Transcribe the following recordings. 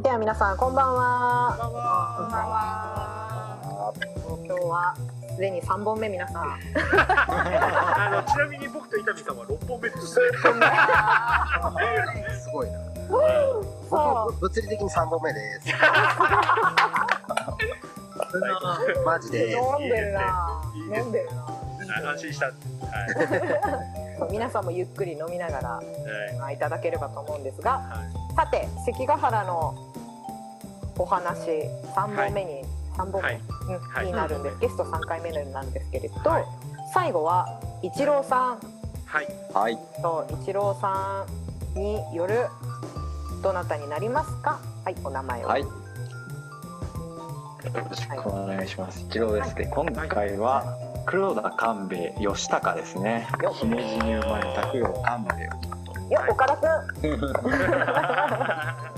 では皆さんこんばんは。こんばんは。今日はすでに三本目皆さん。あのちなみに僕と伊丹さんは六本目です。すごいな。僕物理的に三本目です。マジで。飲んでるな。飲んでるな。安心した。はい。皆さんもゆっくり飲みながらはい。まあいただければと思うんですが、はい。さて関ヶ原のお話三本目に三本目、はいうんはいになるんです。ゲスト三回目なんですけれど、はい最後は一郎さんはい。はい。と一郎さんによるどなたになりますか？はい、お名前を。はい。よろしくお願いします。一郎ですね。今回は黒田官兵衛義高ですねよ。姫路に生まれた黒田官兵衛いや、はい岡田くん。は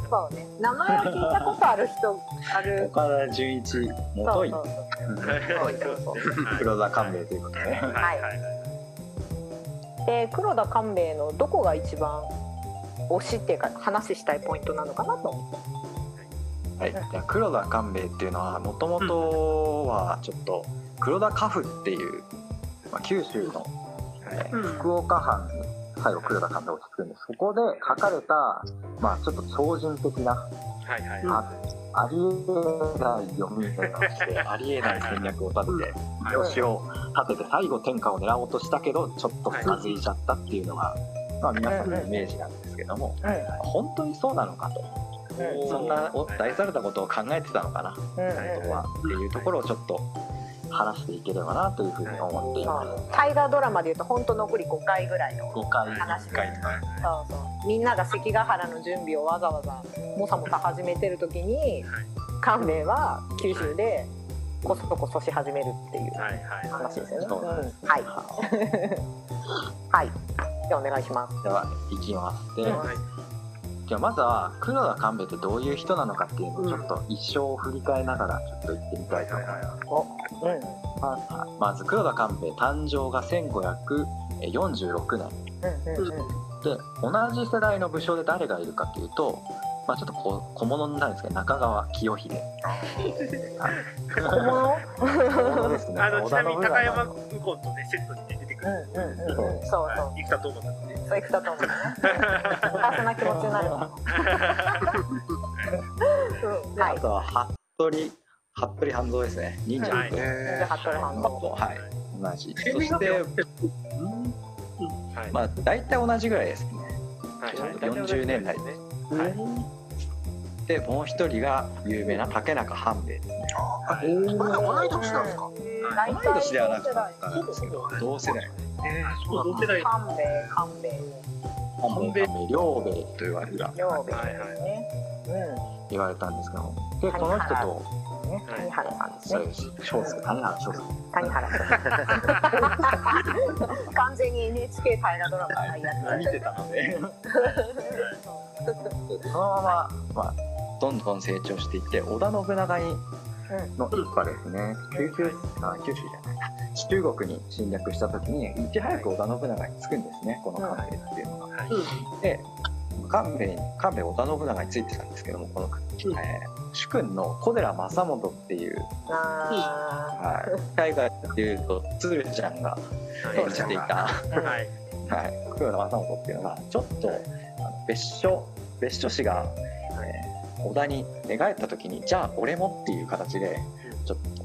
そうね。名前を聞いたことある人、ある。岡田純一元井そうそう。そうそう黒田官兵衛ということでね。い。はい。はい。で、黒田官兵衛のどこが一番推しっていうか話したいポイントなのかなと思って。はい。じゃあ黒田官兵衛っていうのはもともとはちょっと黒田家父っていう、まあ、九州の、えー福岡藩に最後黒田官兵衛を作るんです。そこで書かれたまあちょっと超人的なはい。はい。あありえない読み方をして ありえない戦略を立ててはい調子を立てて最後天下を狙おうとしたけどちょっとつまずいちゃったっていうのが、まあ、皆さんのイメージなんですけども本当にそうなのかと。うんそんなお大されたことを考えてたのかな。とうんうんはっていうところをちょっと話していければなというふうに思っています。大河ドラマでいうと本当残り5回ぐらいの5回話1回そうそうみんなが関ヶ原の準備をわざわざもさもさ始めてる時に官兵衛は九州でこそこそし始めるっていうはい。はい。話ですよね。はいはい。じゃあお願いします。では行きます。で、うんはい。じゃあまずは黒田官兵衛ってどういう人なのかっていうのをちょっと一生を振り返りながらちょっと言ってみたいと思います。お、うん、まあまず黒田官兵衛誕生が1546年うん、うん、うん。で同じ世代の武将で誰がいるかっていうと、まあ、ちょっとこ小物になるんですけど中川清秀小物？小物ですねあのちなみに高山の右近とねセットに出てくうん、る。うん、うん、うん。そうそう。生田斗真さんね。そういう人と思うね。幸せな気持ちになる。うん、はい。あとは服部服部半蔵ですね忍者はいじゃあ、服部半蔵。はい同じそそしてはい。まあ大体同じぐらいですねはい。40年代ね。はいでもう一人が有名な竹中半兵衛ですねあ、えー、まだ同い年なんですか？大同い年ではなか体ったんですけど同世代そう同世代。官兵衛、官兵衛、半兵衛。半兵衛。両兵衛。と言われる両兵衛。ですね。言われたんですけど。もでこの人と。谷原さんですね。そうです谷原翔介谷原さん。完全に NHK 大河ドラマのや見てたの でそのまま、まあ、どんどん成長していって織田信長にの一派ですね。九州あ九州じゃない。中国に侵略した時にいち早く織田信長につくんですね。この官兵衛っていうのが。で官兵衛官兵衛織田信長についてたんですけどもこの、えー主君の小寺正元っていう、あはい、海外でいうと鶴ちゃんが演じていた。はい。はい、黒田正元っていうのがちょっとあの別所別所氏が、えー織田に寝返った時にじゃあ俺もっていう形でちょっと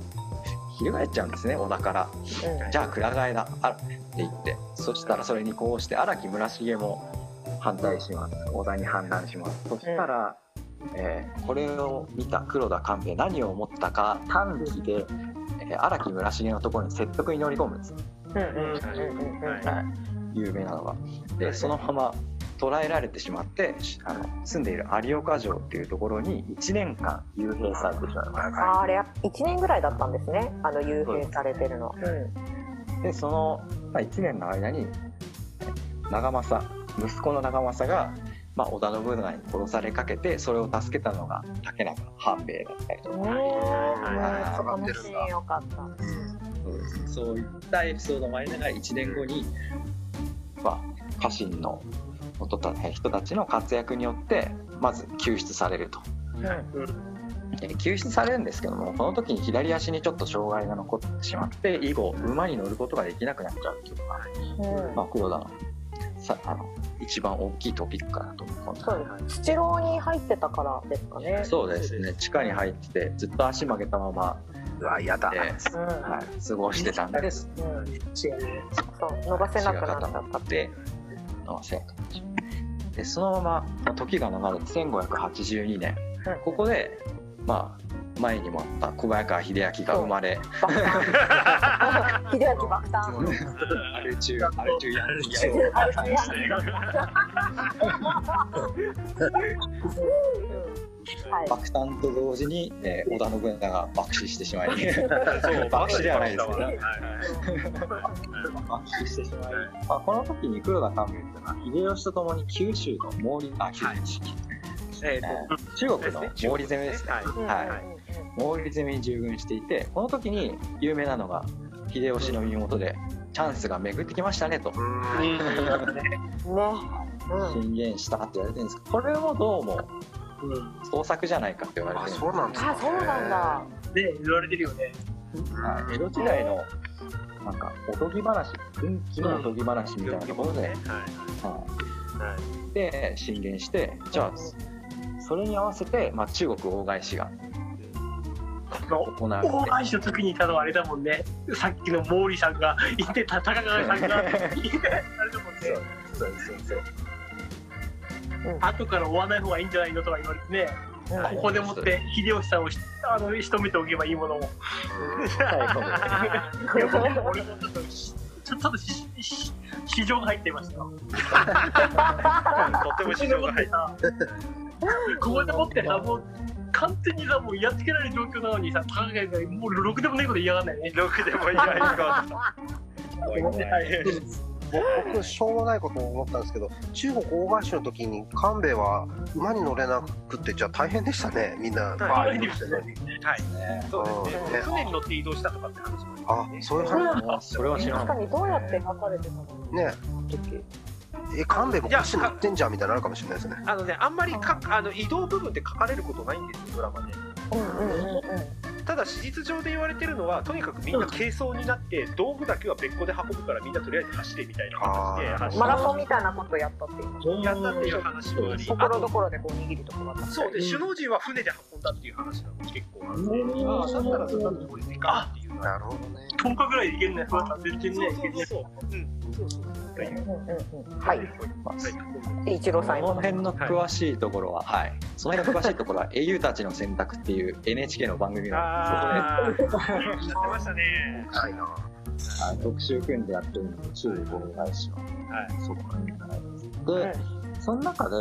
翻っちゃうんですね織田から。うん。じゃあ蔵替えだあって言って。そしたらそれにこうして荒木村重も反対します。織田に反乱します。そしたら、えーこれを見た黒田官兵衛何を思ったか短期でえー荒木村重のところに説得に乗り込むんです。有名なのが。でそのまま捕らえられてしまってしあの住んでいる有岡城っていうところに1年間幽閉されてしまいますあーあれ1年ぐらいだったんですね。あの幽閉されてるの、うん。でその、まあ、1年の間に長政息子の長政が、まあ、織田信長に殺されかけてそれを助けたのが竹中半兵衛だったりとか、ねはいえそよかったそうですそういったエピソードもありながら1年後に、まあ、家臣の人たちの活躍によってまず救出されると。で救出されるんですけどもこの時に左足にちょっと障害が残ってしまって以後馬に乗ることができなくなっちゃうっていうのが、うん。まあ、黒田のさあの一番大きいトピックかなと思うそうです土牢に入ってたからですかね。そうですね。地下に入っててずっと足曲げたままうわ、やだ。で、うん。はい、過ごしてたんです。うん。そう伸ばせなくなっちゃったってでのせでそのまままあ時が流れて1582年。うん。ここでまあ前にもあった小早川秀明が生まれ。秀明爆誕アル中アル中やるあるね はい。爆誕と同時に、えー織田信長が爆死してしまい そう 爆死ではないですけどはい 爆死してしまい、まあ、この時に黒田官兵衛っていうのは秀吉とともに九州の毛利あ九州、ええー中国の毛利攻めですね。はい。毛利攻めに従軍していてこの時に有名なのが秀吉の身元でチャンスが巡ってきましたねと。うん。ねうん。宣言したって言われてるんですけどこれもどうも創作じゃないか。って言われあ、てるんですそうなんですあそうなんだ。で言われてるよね。はい、江戸時代のなん。かおとぎ話運気のおとぎ話みたいなところで、はいははいい、で進言してじゃあそれに合わせて、まあ、中国大返しが行われて大返しの時にいたのはあれだもん。ねさっきの毛利さん。が言ってた高川さん。が言ってあれだもん。ねそうそうそう後から追わない方がいいんじゃないのとか言われてねはいここでもって秀吉さんをし あの仕留めておけばいいものを。最後い。やもう俺もちょっとしちょっとしし市場が入ってました とっても市場が入ってここでもってさもう完全にさもうやっつけられる状況なのにさ高川がもうろくでもないこと言いやがんないね。ろくでもいない。かはい僕、しょうもないことを思ったんですけど、中国大返しの時に官兵衛は馬に乗れなくって、じゃあ大変でしたね、みんな。はい。ねそうですうん。ね船に乗って移動したとかって話もあ、そういう話それは知らない確かにどうやって書かれてたのね。時え、官兵衛も腰乗ってんじゃんみたいなのあるかもしれないですね。あのねあんまりかあの移動部分って書かれることないんですよドラマで。うんうんうんうんただ史実上で言われてるのはとにかくみんな軽装になって道具だけは別個で運ぶからみんなとりあえず走れみたいな形でマラソンみたいなことやったっていうやったっていう話もありところどころでこう握るところがあったそうで首脳陣は船で運んだっていう話が結構あって。ああだったらそんなところでいいかっていう。のはなるほどね。10日ぐらいでいけんね。そうだ全然ね。そうそうはい。一郎さんその辺の詳しいところは、はい、その辺の詳しいところは「英雄たちの選択」っていう NHK の番組がああやってましたねはい。な。特集組んでやってるので中国大返しははい。そうかで、その中で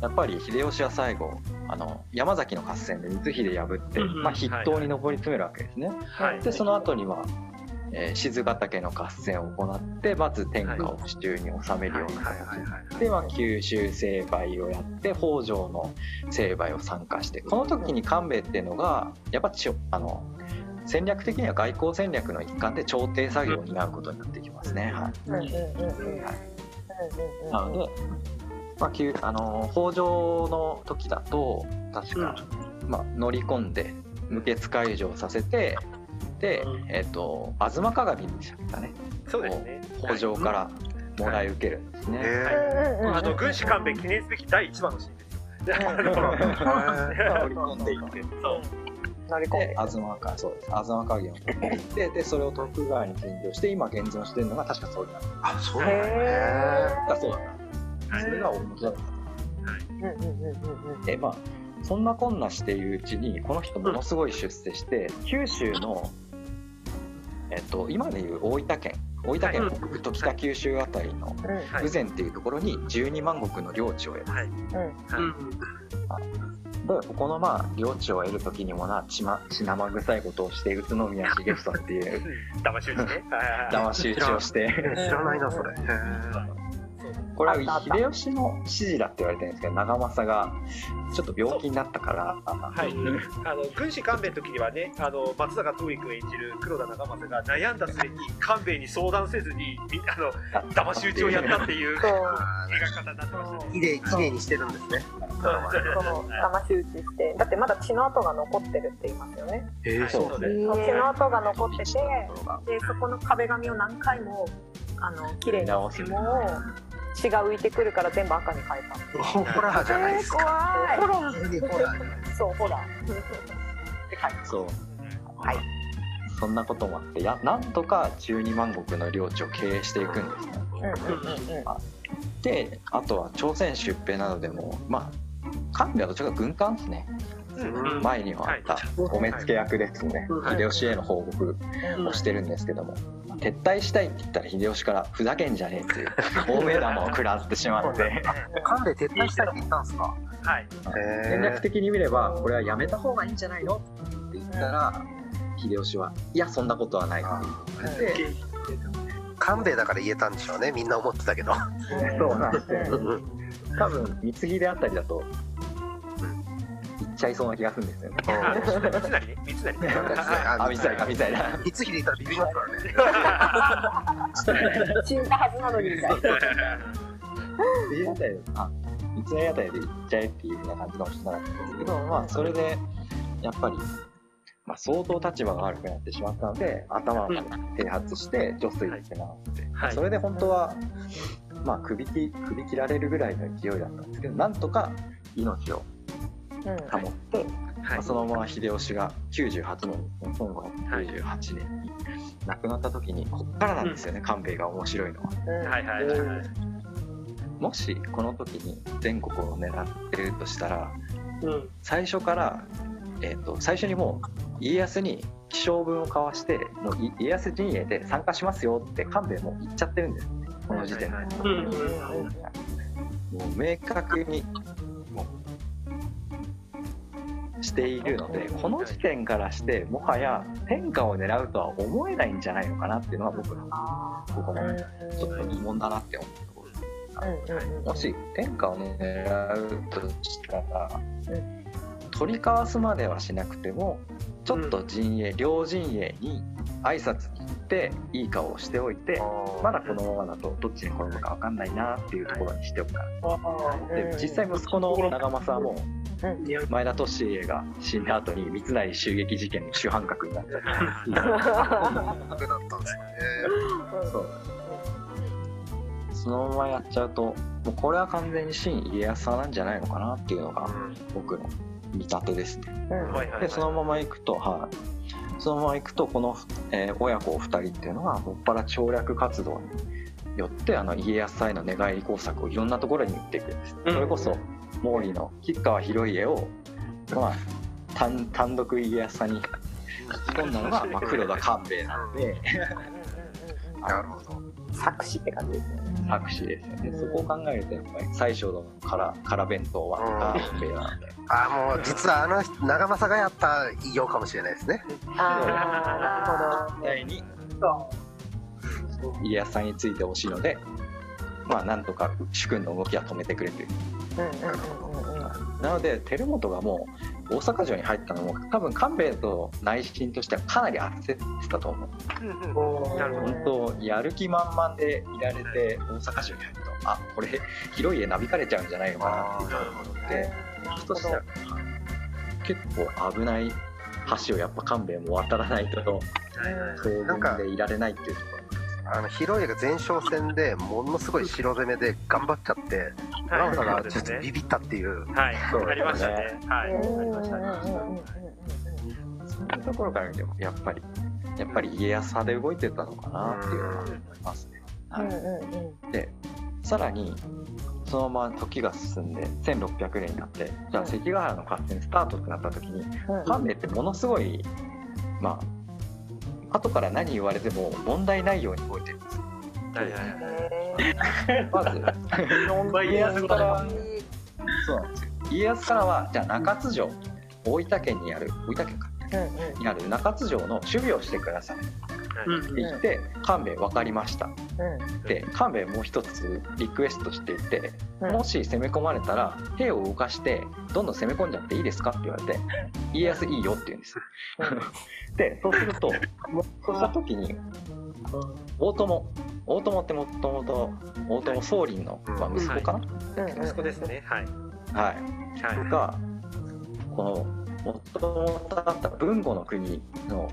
やっぱり秀吉は最後あの山崎の合戦で光秀破って、まあ、筆頭に上り詰めるわけですね。はい。でその後には、えー静ヶ岳の合戦を行ってまず天下を手中に収めるような形で、まあ、九州成敗をやって北条の成敗を参加してこの時に官兵衛っていうのがやっぱちょあの戦略的には外交戦略の一環で調停作業を担うことになってきますね。はい。うんうんうんうん。うんなので、まあ、きゅあの北条の時だと確か、まあ、乗り込んで無血解除をさせてで、えっと吾妻鏡でしたかね。そうですね。北条からもらい受けるんですね。えうんうんうん。あの軍師官兵衛記念すべき第一番のシーンですよ。乗り込んでいって。そう。乗り込んでで吾妻鏡そうです。吾妻鏡を取っていってでそれを徳川に献上して今現存してるのが確かそれなんですあ、そうなんだね。そうだったそれが面白い。ーうんうんうんうんでまあそんなこんなしているうちにこの人ものすごい出世して、九州の、えっと、今でいう大分県大分県北部と北九州あたりのうんはい。豊前っていうところに12万石の領地を得る。はい。うんうん。でここのまあ領地を得る時にもな血ま血生臭いことをして宇都宮重房っていう騙し討ちね。はいはいはい。騙し討ちをして。知らないな、それ。これは秀吉の指示だって言われてるんですけど長政がちょっと病気になったから。はい、あの軍師官兵衛の時にはね、あの松坂桃李君演じる黒田長政が悩んだ末に官兵衛に相談せずに、みあの騙し討ちをやったっていう描き方になってましたね。綺麗綺麗にしてるんですね。その騙し討ちしてだってまだ血の跡が残ってるって言いますよね。えー、そうそう。ね。その血の跡が残っててでそこの壁紙を何回もあの綺麗にしても血が浮いてくるから全部赤に変えた。ホラーじゃないですか。えー怖い。ホラー。じゃないそうほらって書いてそう。はい。そんなこともあってやなんとか12万石の領地を経営していくんですね。うんうんうんうん。であとは朝鮮出兵などでもまあ官兵衛はどちらか軍艦ですね。うん前にはあったお目付け役ですね。はい。秀吉への報告をしてるんですけども撤退したいって言ったら秀吉からふざけんじゃねえっていう大目玉を食らってしまって関連撤退したいって言ったんですか？はい。戦略的に見ればこれはやめた方がいいんじゃないの？って言ったら秀吉はいやそんなことはないって言われて官兵衛だから言えたんでしょうね。みんな思ってたけど。そうなんですねうん多分貢ぎであったりだとちゃいそうな気がするんですよね。あ三成ね、三成。ね。あみたいなみたいたらビビりますからね。死んだはずなのにみたいな。次あたりであ三つあたりで行っちゃえっていうふうな感じかもしれなかったんですけどまあそれでやっぱり、まあ、相当立場が悪くなってしまったので頭まで併発して女水ってなって、はい。それで本当はまあ首切首切られるぐらいの勢いだったんですけどなんとか命を保って、はい。まあ、そのまま秀吉が98年ですね1598年に亡くなった時にこっからなんですよね、官兵衛が面白いのは。はいはいはいはい。もしこの時に全国を狙ってるとしたらうん。最初から、えー、と最初にもう家康に気象文を交わしてもうい家康陣営で参加しますよって官兵衛も言っちゃってるんですねこの時点で、もう明確にしているのでこの時点からしてもはや天下を狙うとは思えないんじゃないのかなっていうのが僕のここのちょっと疑問だなって思うところですもし天下を狙うとしたら、取り交わすまではしなくてもちょっと陣営、両陣営に挨拶に行っていい顔をしておいてまだこのままだとどっちに転ぶか分かんないなっていうところにしておくからで実際息子の長政はもう前田利家が死んだ後に三成襲撃事件の主犯格になっちゃったそう。そう。そのままやっちゃうともうこれは完全に新家康さんなんじゃないのかなっていうのが僕の見立てですね。でそのまま行くと、はい、そのまま行くとこの、えー親子お二人っていうのはもっぱら省略活動によってあの家康さんへの寝返り工作をいろんなところに打っていくんです。うんそれこそ毛利の吉川広家を、まあ、単単独家康さんに引き込んだのが、まあ、黒田官兵衛なのでなるほど。作詞って感じですね作詞ですよね。そこを考えるとやっぱり最初の辛辛弁当は官兵衛なんで。あもう実はあの人長政がやった偉業かもしれないですね。ああなるほど第に家康さんについてほしいので、まあなんとか主君の動きは止めてくれという。うんうんうんうんうんなので照本がもう大阪城に入ったのも多分官兵衛と内心としてはかなり焦ってたと思う。うんうんなるほど。本当やる気満々でいられて大阪城に入るとあこれ広い家なびかれちゃうんじゃないのかなっていうところで人としては結構危ない橋をやっぱ官兵衛も渡らないとはいはい東軍でいられないっていうところあの広いが前哨戦でものすごい白攻めで頑張っちゃって長政がちょっとビビったっていう。はい、そうありましたね。はい、うんありましたね。そういうところから見てもやっぱりやっぱり家康派で動いてたのかなっていうのは思いますね。はいでさらにそのまま時が進んで1600年になってじゃあ関ヶ原の合戦スタートってなった時にうん官兵衛ってものすごいまあ後から何言われても問題ないように動いてるんです。よはいはいはい。へまずまあ家康からそうなんですよ。家康からはじゃあ中津城大分県にある大分県かにある中津城の守備をしてくださいうんって言って勘兵衛分かりました。うんで勘兵衛もう一つリクエストしていてうん。もし攻め込まれたら兵を動かしてどんどん攻め込んじゃっていいですかって言われて家康いいよって言うんです。よでそうすると そうした時に大友大友ってもともと大友宗麟の、まあ、息子かな、うんうん。息子ですね。はい。はい。はい。がこのもともとあった豊後の国の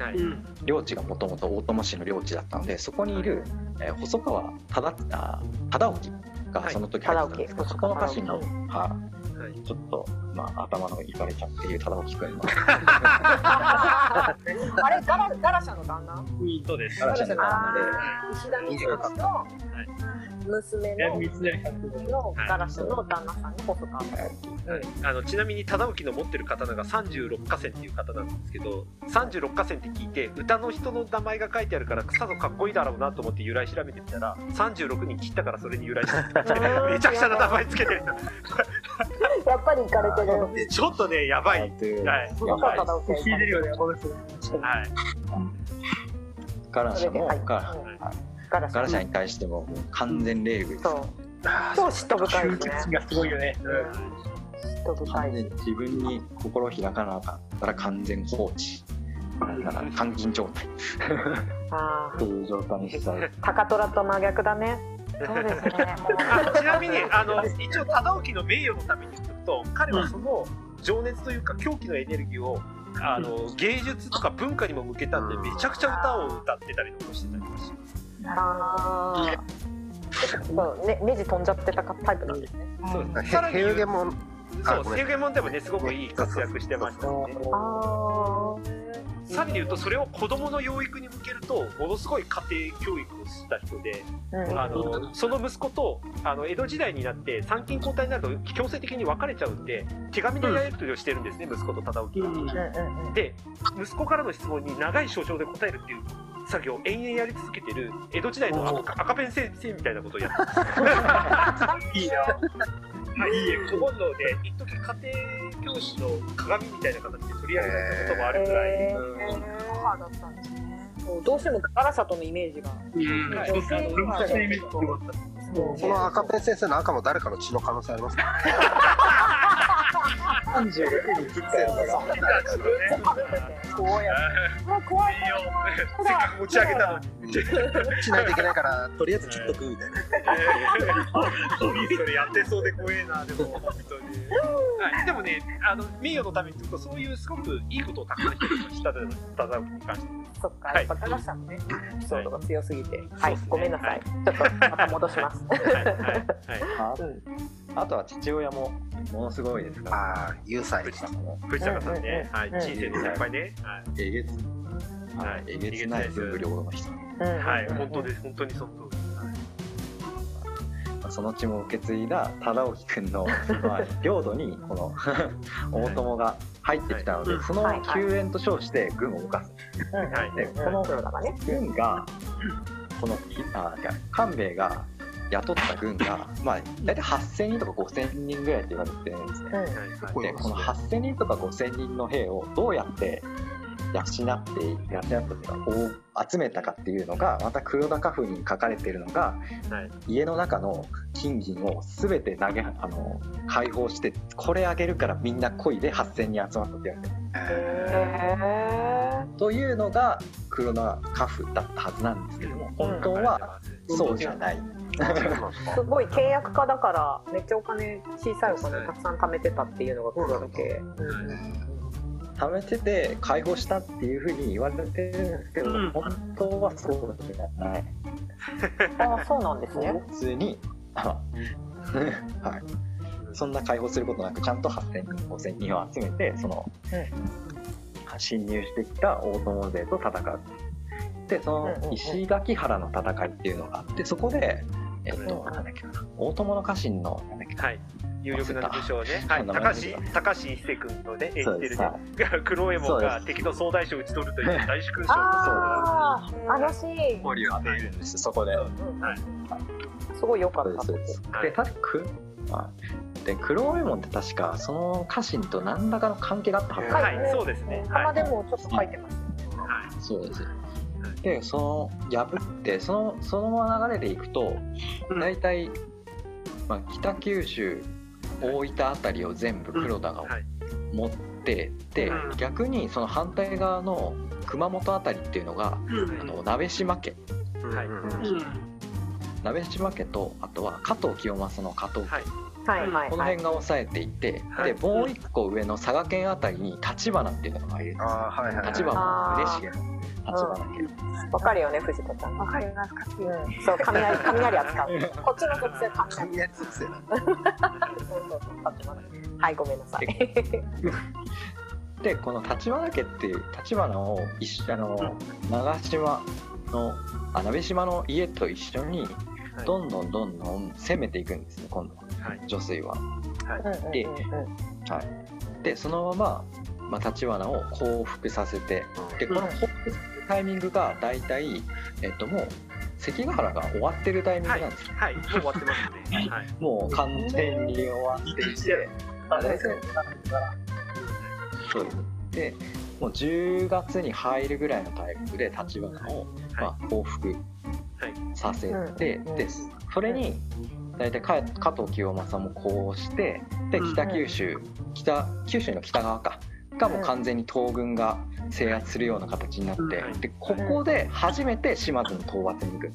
領地がもともと大友氏の領地だったのでそこにいる、えー細川忠あ忠興がその時入ってたんですけど、はい。そこの家臣の、忠ははい。い、ちょっと、まあ、頭のいかれちゃっている忠興君の あれガラガラシャの旦那？そうです。ガラシャの旦あ那ー石田三成の娘えののガラシャの旦那さんに細川忠はい。あのちなみに忠興の持ってる刀が36河川っていう刀なんですけど36河川って聞いて歌の人の名前が書いてあるからさぞかっこいいだろうなと思って由来調べてみたら36人切ったからそれに由来してうん めちゃくちゃな名前つけてるやっぱり行かれてる。ちょっとねやばい。とい。うはい。よねこの人はい。ガラシャもガはい。はい。ガラシャガラシャに対してももう完全冷遇です。そう。超嫉妬深い集ですね。結がすごいよね嫉妬深い。完全に自分に心を開かなかったら完全放置。だから監禁状態。あっていう状態にしちゃう。ー高虎と真逆だね。そうですねあちなみにあの一応忠興の名誉のために言ってと彼はその情熱というか狂気のエネルギーをあの芸術とか文化にも向けたん。でめちゃくちゃ歌を歌ってたりとかしてたりとかします。あーそうねネジ飛んじゃってたタイプなんですね。そうですへさらにヘウゲモンそう、あごめんセグエモンでもね、すごくいい活躍してましたよね。あさらに言うと、それを子供の養育に向けると、ものすごい家庭教育をした人で、あの、その息子と、あの、江戸時代になって、参勤交代になると強制的に別れちゃうんで、手紙でやり取りをしてるんですね、息子と忠興が。で、息子からの質問に長い書状で答えるっていう作業を延々やり続けてる、江戸時代の赤赤ペン先生みたいなことをやってます。いいな。はい、いいえ、古本能で、一時家庭教師の鏡みたいな形で取り上げたこともあるぐらい、えー。母だったん。ですねそうどうしてもガラのイメージが。うん。はいそうあのルンカセイメントよかったそう。その赤ペン先生の赤も誰かの血の可能性ありますか？36人切ったやつが怖いやつあ怖いよせっかく持ち上げたのに。しないといけないからとりあえず切っとくみたいなそれやってそうで怖えな、でも、本当に。はい、でもね、あの、名誉のために言うと、そういうすごくいいことをたくさんたただに関して。そっかはいやっぱガラシャのねエピソードが強すぎてはいごめんなさいちょっとまた戻しますはい、はい、はい。あうんあとは父親もものすごいですから。ああ有才藤あの藤坂さんね、はい、うん。人生の先輩ね。えげつははい。い、えげつない文武両道の人うんはい、はい、本当です、本当にその通り。その血も受け継いだ忠興君の、まあ、領土にこの 大友が入ってきたので、はい。そのはい。はい救援と称して軍を動かす。でこの軍がこのきあいや官兵衛が雇った軍が、まあ、大体8000人とか5000人ぐらいって言われてるんですね。うんはい、こでこの8000人とか5000人の兵をどうやって養って養って集めたかっていうのがまた黒田家風に書かれているのがはい、家の中の金銀を全て投げあの解放してこれあげるからみんな恋で8000人集まったって言われてる。へというのが黒田家風だったはずなんですけども本当はそうじゃない。ーすごい契約家だからめっちゃお金小さいお金たくさん貯めてたっていうのが黒田家貯めてて解放したっていうふうに言われてるんですけど、うん。本当はそうじゃない。ああそうなんですね。普通に、あ はい、そんな解放することなくちゃんと8000人5000人を集めてその、侵入してきた大友勢と戦うでそうんうんうんの石垣原の戦いっていうのがあってそこで、えっとうん。なんだっけな大友の家臣のなんだっけなはい。有力な武将ね、はい、高橋高橋一生君のね演じてるね、黒右衛門が敵の総大将を討ち取るという 大殊勲章あああのシーン交流を与えるんですそこで。うんはい。すごい良かった。ですです。はい。で、確かく、まあ、で、黒右衛門って確か、その家臣と何らかの関係があったはず。はい、はいそうですね。浜はい。でもちょっと書いてましたよね。はい。そうです。でその破ってそのそのまま流れでいくとうん。大体、まあ、北九州大分あたりを全部黒田がはい。持って、でうん。逆にその反対側の熊本あたりっていうのがうん。あの鍋島家。はい鍋島家とあとは加藤清正の加藤。家、はい。この辺が抑えていて、はい。でもう一個上の佐賀県あたりに橘っていうのがいるんです立花嬉しげの橘家、わかるよね藤子ちゃん。わかりますか？うん。そう雷雷扱う。こっちの属性雷雷属性なそうそうそう立花はいごめんなさい。でこの立花家っていう立花を一緒あの長島のあ鍋島の家と一緒にはい。どんどんどんどん攻めていくんですね今度は。はい。女水は。ででそのまま、まあ、立花を降伏させてでこの降伏するタイミングが大体、えっと、もう関ヶ原が終わってるタイミングなんです。よ、はい。もう終わってますね。はい。もう完全に終わっていて。あれ？そうです。でもう10月に入るぐらいのタイミングで立花を、まあ、報復させて、うんでそれに大体か加藤清正もこうしてでうん北九州北九州の北側かがもう完全に東軍が制圧するような形になって、うんでここで初めて島津の討伐に行く。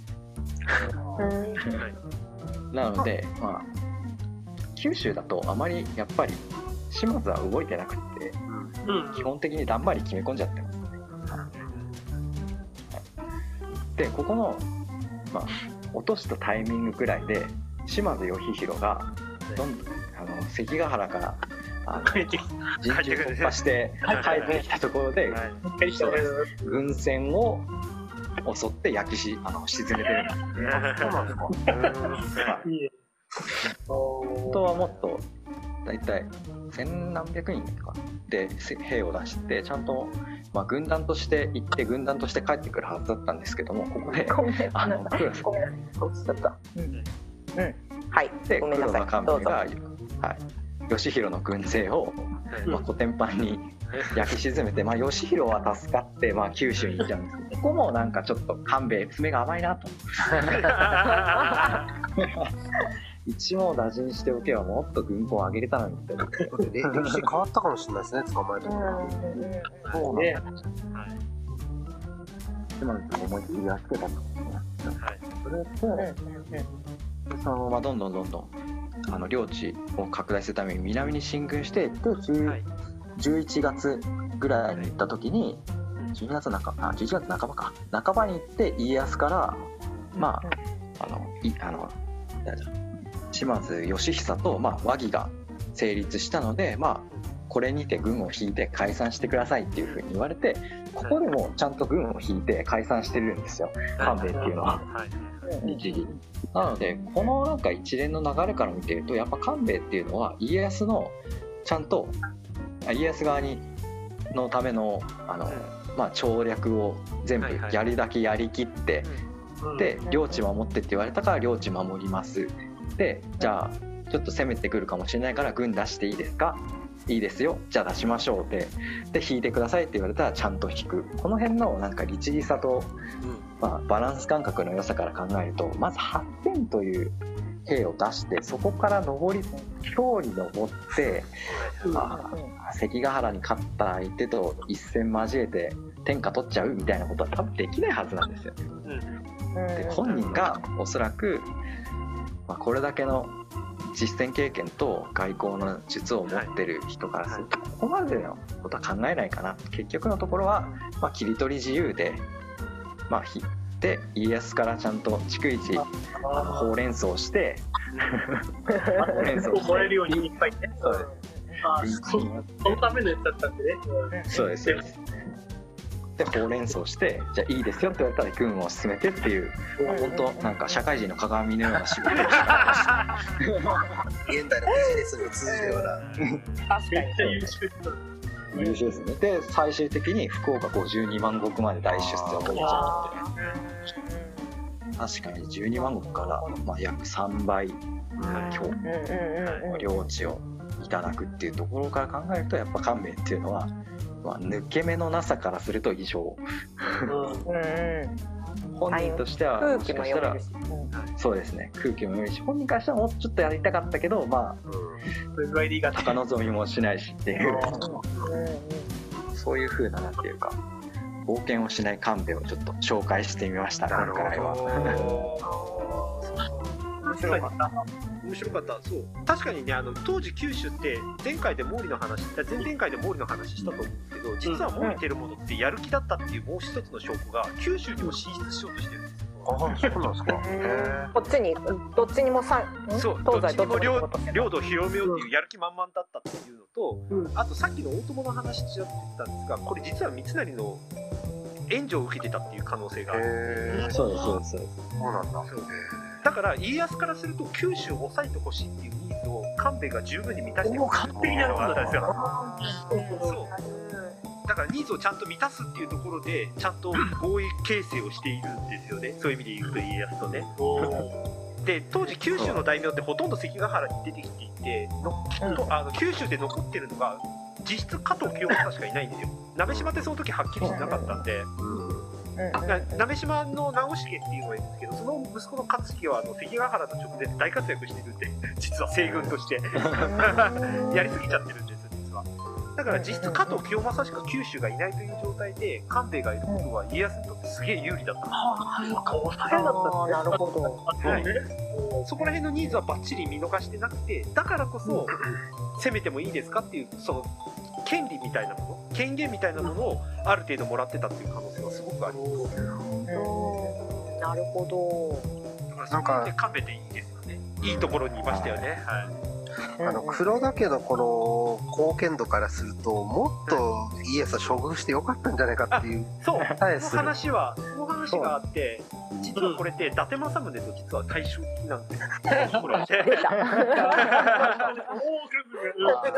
うんなので、まあ、九州だとあまりやっぱり島津は動いてなくってうん基本的にだんまり決め込んじゃってます。でここの、まあ、落としたタイミングぐらいで島津義弘がどんどんあの関ヶ原からあの陣中突破してはい帰ってきたところで軍船を襲って焼きしあの沈めてるんです。そうなんですかい。いね。本当はもっと大体千何百人とかでせ兵を出してちゃんと、まあ、軍団として行って軍団として帰ってくるはずだったんですけどもここでごめんあのなさい黒ごめんなさい。落ちちゃった。うん。うん。はい。でごめんなさい。黒田官兵衛が、はい、義弘の軍勢を、まあ、コテンパンに焼き沈めて、まあ、義弘は助かって、まあ、九州に行っちゃうんですけど ここもなんかちょっと官兵衛爪が甘いなと一網打尽しておけばもっと軍港を上げれたのにって思ってれ歴史変わったかもしれないですね捕まえるとうんね島津さん。思いっきりやってたと思うはい。それでそのままどんどんどんどん。あの領地を拡大するために南に進軍していって、10はい。11月ぐらいに行った時に12月半ばあ11月半ばか半ばに行って家康からまああのいあの島津義久と、まあ、和議が成立したのでまあこれにて軍を引いて解散してくださいっていうふうに言われてここでもちゃんと軍を引いて解散してるんですよ。官兵衛っていうのは。はい。日義なのでこのなんか一連の流れから見てるとやっぱ官兵衛っていうのは家康のちゃんとあ家康側にのためのあの、まあ、調略を全部やるだけやりきって、で領地守ってって言われたから領地守りますでじゃあちょっと攻めてくるかもしれないから軍出していいですか？いいですよ。じゃあ出しましょうで。で引いてくださいって言われたらちゃんと引く。この辺のなんか律儀さとまあ、バランス感覚の良さから考えるとまず8点という兵を出してそこから上り京に登って、あ関ヶ原に勝った相手と一戦交えて天下取っちゃうみたいなことは多分できないはずなんですよ。で本人がおそらく、まあ、これだけの実戦経験と外交の術を持ってる人からするとここまでのことは考えないかな。結局のところは、まあ、切り取り自由で、まあ、ひで家康からちゃんと逐一あのほうれん草して ほうれん草覚えるようにいっぱいね。そうです。あそそのためのやつだったんでね。そうです。そうですでほうれん草してじゃあいいですよって言われたら軍を進めてっていう本当。なんか社会人の鏡のような仕事をして現代のビジネスに通じるような。確かに。めっちゃ優秀。優秀ですね。で最終的に福岡52万石まで大出世を遂げちゃって。確かに12万石から、まあ、約3倍。強領地をいただくっていうところから考えるとやっぱ官兵衛っていうのはまあ、抜け目のなさからすると異常。本人としては空もしかしたらそうですね。空気も読めるし本人からしたらもうちょっとやりたかったけどまあ高望みもしないしっていう。うんそういう風ななんていうか冒険をしないカンベをちょっと紹介してみました今回は。面白かった。そう。確かにねあの当時九州って前回で毛利の話前々回で毛利の話したと思うんですけど実は毛利輝元ってやる気だったっていうもう一つの証拠が九州にも進出しようとしてるんですよ。あそうなんですか。へこっちにどっちにもさんそう東西どっちにも領土を広めようっていうやる気満々だったっていうのと、うん。あとさっきの大友の話ちらっと言ったんですがこれ実は三成の援助を受けてたっていう可能性がある。えそうですそうです。そうなんだだから家康からすると九州を抑えてほしいっていうニーズを官兵衛が十分に満たしてもう完璧なのがあったんですよ。うんそう。だからニーズをちゃんと満たすっていうところでちゃんと合意形成をしているんですよね。そういう意味で言うと家康とね。で当時九州の大名ってほとんど関ヶ原に出てきていてのとあの九州で残ってるのが実質加藤清正しかいないんですよ。鍋島ってその時はっきりしてなかったんで。な鍋島の直重っていうのがいるんですけどその息子の勝木はあの関ヶ原の直前で大活躍してるんで 実は西軍として。やりすぎちゃってるんです実は。だから実質加藤清正しか九州がいないという状態で官兵衛がいることは家康にとってすげえ有利だった。ああ、そうか、抑えだったなるほど。はい。そこら辺のニーズはバッチリ見逃してなくてだからこそ攻めてもいいですかっていうその権利みたいなもの権限みたいなものをある程度もらってたっていう可能性はすごくあり。ますうん。なるほだか。らそこで勘弁でいいですよね。いいところにいましたよね。はい。どあの黒田家のこの貢献度からするともっと家康は処遇してよかったんじゃないかっていう。そう。その対する。話はその話があって実はこれって伊達政宗と実は対照的なんですよ。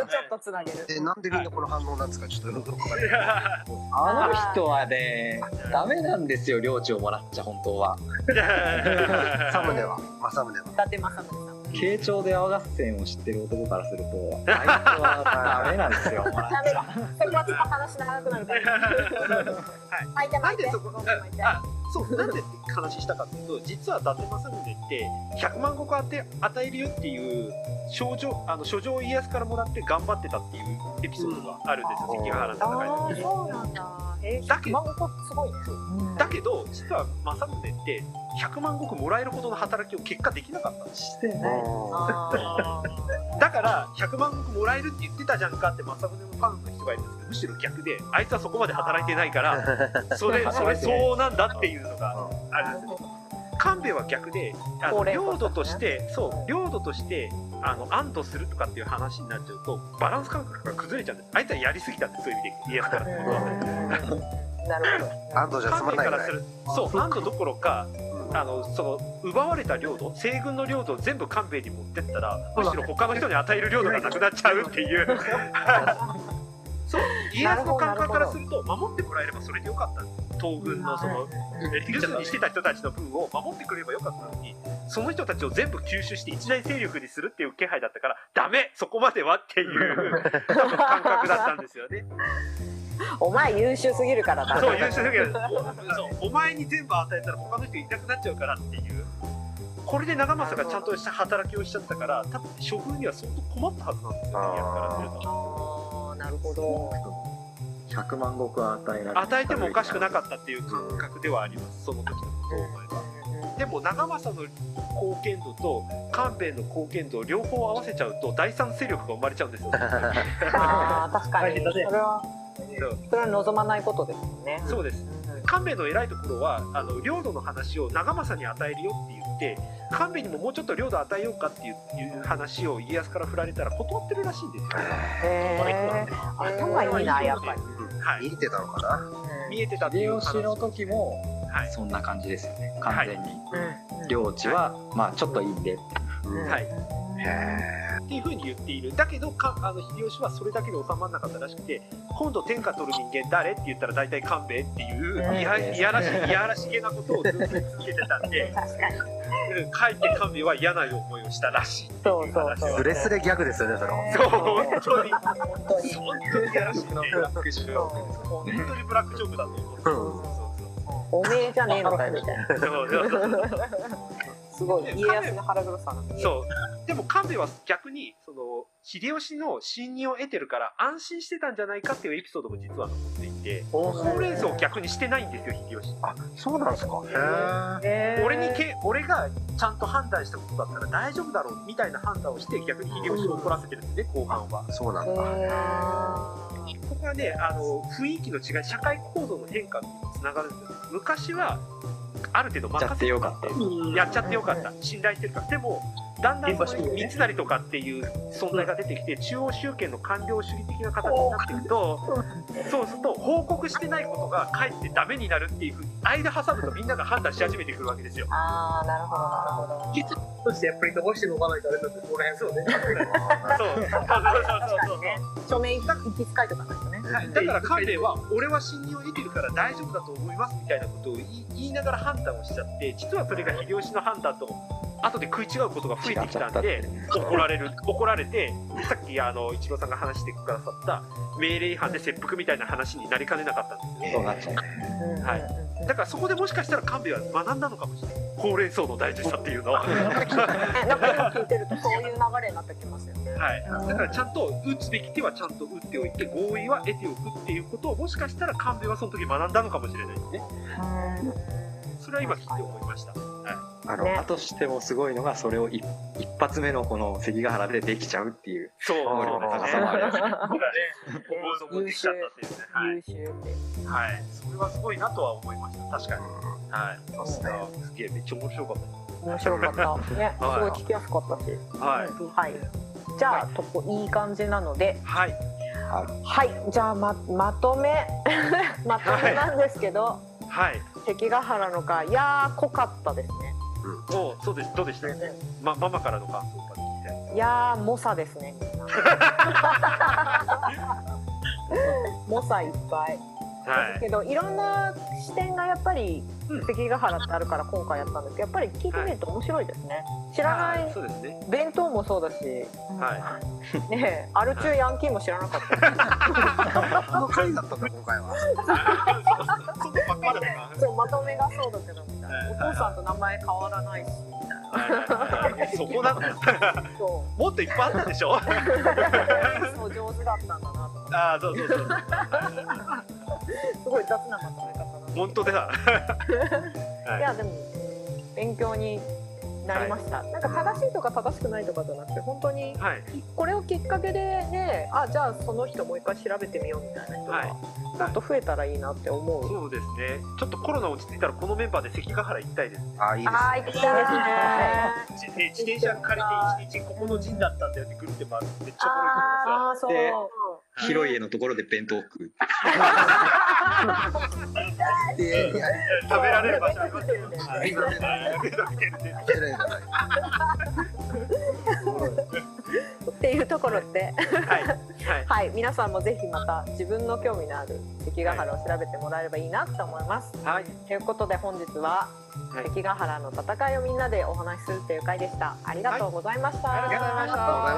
ちょっとつなげるでなんでみんなこの反応なんですか？ちょっとあの人はねダメなんですよ領地をもらっちゃ本当は。政宗は？政宗は。伊達政宗さん慶長で泡合戦を知ってる男からするとあいつはダメなんですよもらっちゃそれはちょっと話長くなるから。巻い。なんでそこ巻い。てあそうなんでって話したかっていうと実は伊達政宗って100万石当て与えるよっていう症状あの書状を家康からもらって頑張ってたっていうエピソードがあるんですよ、関ヶ原の戦いのああ時にそうなんだえだけすごいね。だけど実は政宗って100万石もらえるほどの働きを結果できなかったんですしてないあ だから100万石もらえるって言ってたじゃんかって政宗のファンの人がいるんですけどむしろ逆であいつはそこまで働いてないから それそれそうなんだっていうのがあるんですよ官兵衛は逆であの高齢化領土としてそう領土としてあの安堵するとかっていう話になっちゃうとバランス感覚が崩れちゃうんですあいつはやりすぎたんですそういう意味で家康からするとーなるほど安藤じゃ済まないからするそう安堵どころかあのその奪われた領土西軍の領土を全部官兵衛に持ってったらむしろ他の人に与える領土がなくなっちゃうっていうそう。家康の感覚からすると守ってもらえればそれでよかった。東軍のその留守にしてた人たちの分を守ってくれればよかったのにその人たちを全部吸収して一大勢力にするっていう気配だったからダメ！そこまではっていう 多分感覚だったんですよね。お前優秀すぎるからだ。そう優秀すぎる。そうお前に全部与えたら他の人いなくなっちゃうからっていう。これで長政がちゃんとした働きをしちゃったから多分処遇には相当困ったはずなんですよね家康からするとなるほど。100万石与えられる与えてもおかしくなかったっていう感覚ではあります。その時のことを思えばでも長政の貢献度と官兵衛の貢献度を両方合わせちゃうと第三勢力が生まれちゃうんですよ。ああ確かに。それはそれは望まないことですもんね。そうです。官兵衛の偉いところはあの領土の話を長政に与えるよって言って官兵衛にももうちょっと領土与えようかっていういう話を家康から振られたら断ってるらしいんですよ、頭いいなやっぱり。はい、見えてたのかな？見えてたっていう話秀吉の時もはいそんな感じですよね。完全に。うん。領地はまあちょっといいんで。うんはい、へっていうふうに言っている。だけどかあの秀吉はそれだけで収まらなかったらしくて今度天下取る人間誰？って言ったら大体官兵衛っていううん。いやいやらしいいやらしげなことをずっと続けてたんで 確かに。うんかえって官兵衛は嫌な思いをしたらしいそいうそうそうスレスレギャグですよねそれは。そう本当に。本当に。本当にやらしいねブラックジョーク本当にブラックジョークだと思うそうそう。おめえじゃねえのかよみたいな。そうそうそうすごい。家康の腹黒さが見えるそう。でもは逆にその秀吉の信任を得てるから安心してたんじゃないかっていうエピソードも実は残っていてほうれん草を逆にしてないんですよ秀吉。あそうなんですか？へええー。俺にけ俺がちゃんと判断したことだったら大丈夫だろうみたいな判断をして逆に秀吉を怒らせてるんですね後半は。そうなんだ。えここはねあの雰囲気の違い社会構造の変化につながるんですよ。昔はある程度任せやってよかった。やっちゃってよかった。信頼してるから。でもだんだんその三成とかっていう存在が出てきて中央集権の官僚主義的な形になっていくとそうすると報告してないことがかえってダメになるっていうふうに間挟むとみんなが判断し始めてくるわけですよ。ああなるほどなるほど。結としてやっぱり伸ばしておかないとあれだってこの辺そうね。そう。そうそうそうそう。署名行き使いとかないとねはい、だから官兵衛は俺は信任を得てるから大丈夫だと思いますみたいなことを言いながら判断をしちゃって実はそれが秀吉の判断と後で食い違うことが増えてきたんで怒られる怒られてさっきあの一郎さんが話してくださった命令違反で切腹みたいな話になりかねなかったんですよね。はいいだからそこでもしかしたら官兵衛は学んだのかもしれない。ほうれん草の大事さっていうのは、なんか今聞いてるとそういう流れになってきますよね。はい、だからちゃんと打つべき手はちゃんと打っておいて合意は得ておくっていうことをもしかしたら官兵衛はその時学んだのかもしれないですねそれは今聞いて思いましたあの、ね。だとしてもすごいのがそれを一一発目のこの関ヶ原でできちゃうっていうそう。能力がね高さもある僕らね想像もできちゃったっていう。ねはい優秀ってはい、それはすごいなとは思いました確かにはいそう。ですねすげえめっちゃ面白かっ面白かったねすはいごい聞きやすかったしたはいはいじゃあとこいい感じなのではいはいじゃあままとめまとめなんですけどはい関ヶ原のかいやー濃かったですねおそうですどうでしたまママからの感想が聞いていやー猛者ですね猛者いっぱいはい。けどいろんな視点がやっぱりうん。関ヶ原ってあるから今回やったんですけどやっぱり聞いてみると面白いですね。知らなはいそうですね。弁当もそうだし、は ねえアル中ヤンキーも知らなかった。この回だったんだ今回は。そうまとめがそうだけどみたいはい。なお父さんと名前変わらないしみたいな。はい。はいはいそこなのそもっといっぱいあったでしょ。う そう上手だったんだなとああそうそうそうすごい雑なまとめ方だな。本当だ。はい。いやでも勉強になりました、なんか正しいとか正しくないとかじゃなくて本当にはい。これをきっかけでねあじゃあその人もう一回調べてみようみたいな人が、はい。もっと増えたらいいなって思う、そうですね。ちょっとコロナ落ち着いたらこのメンバーで関ヶ原行きたいです。あいいですあー行きたい。ですね自転車借りて一日ここの陣だったんだよってぐるって回るめっちゃおもろいとああそう広い家のところで弁当を食う。食べられる場所ありますっていうところで。はい。はい。はい。皆さんもぜひまた自分の興味のある関ヶ原を調べてもらえればいいなと思います、はい。ということで本日ははい。関ヶ原の戦いをみんなでお話しするという回でした。ありがとうございました、はい。ありがとうございま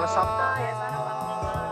した。ありがとうございました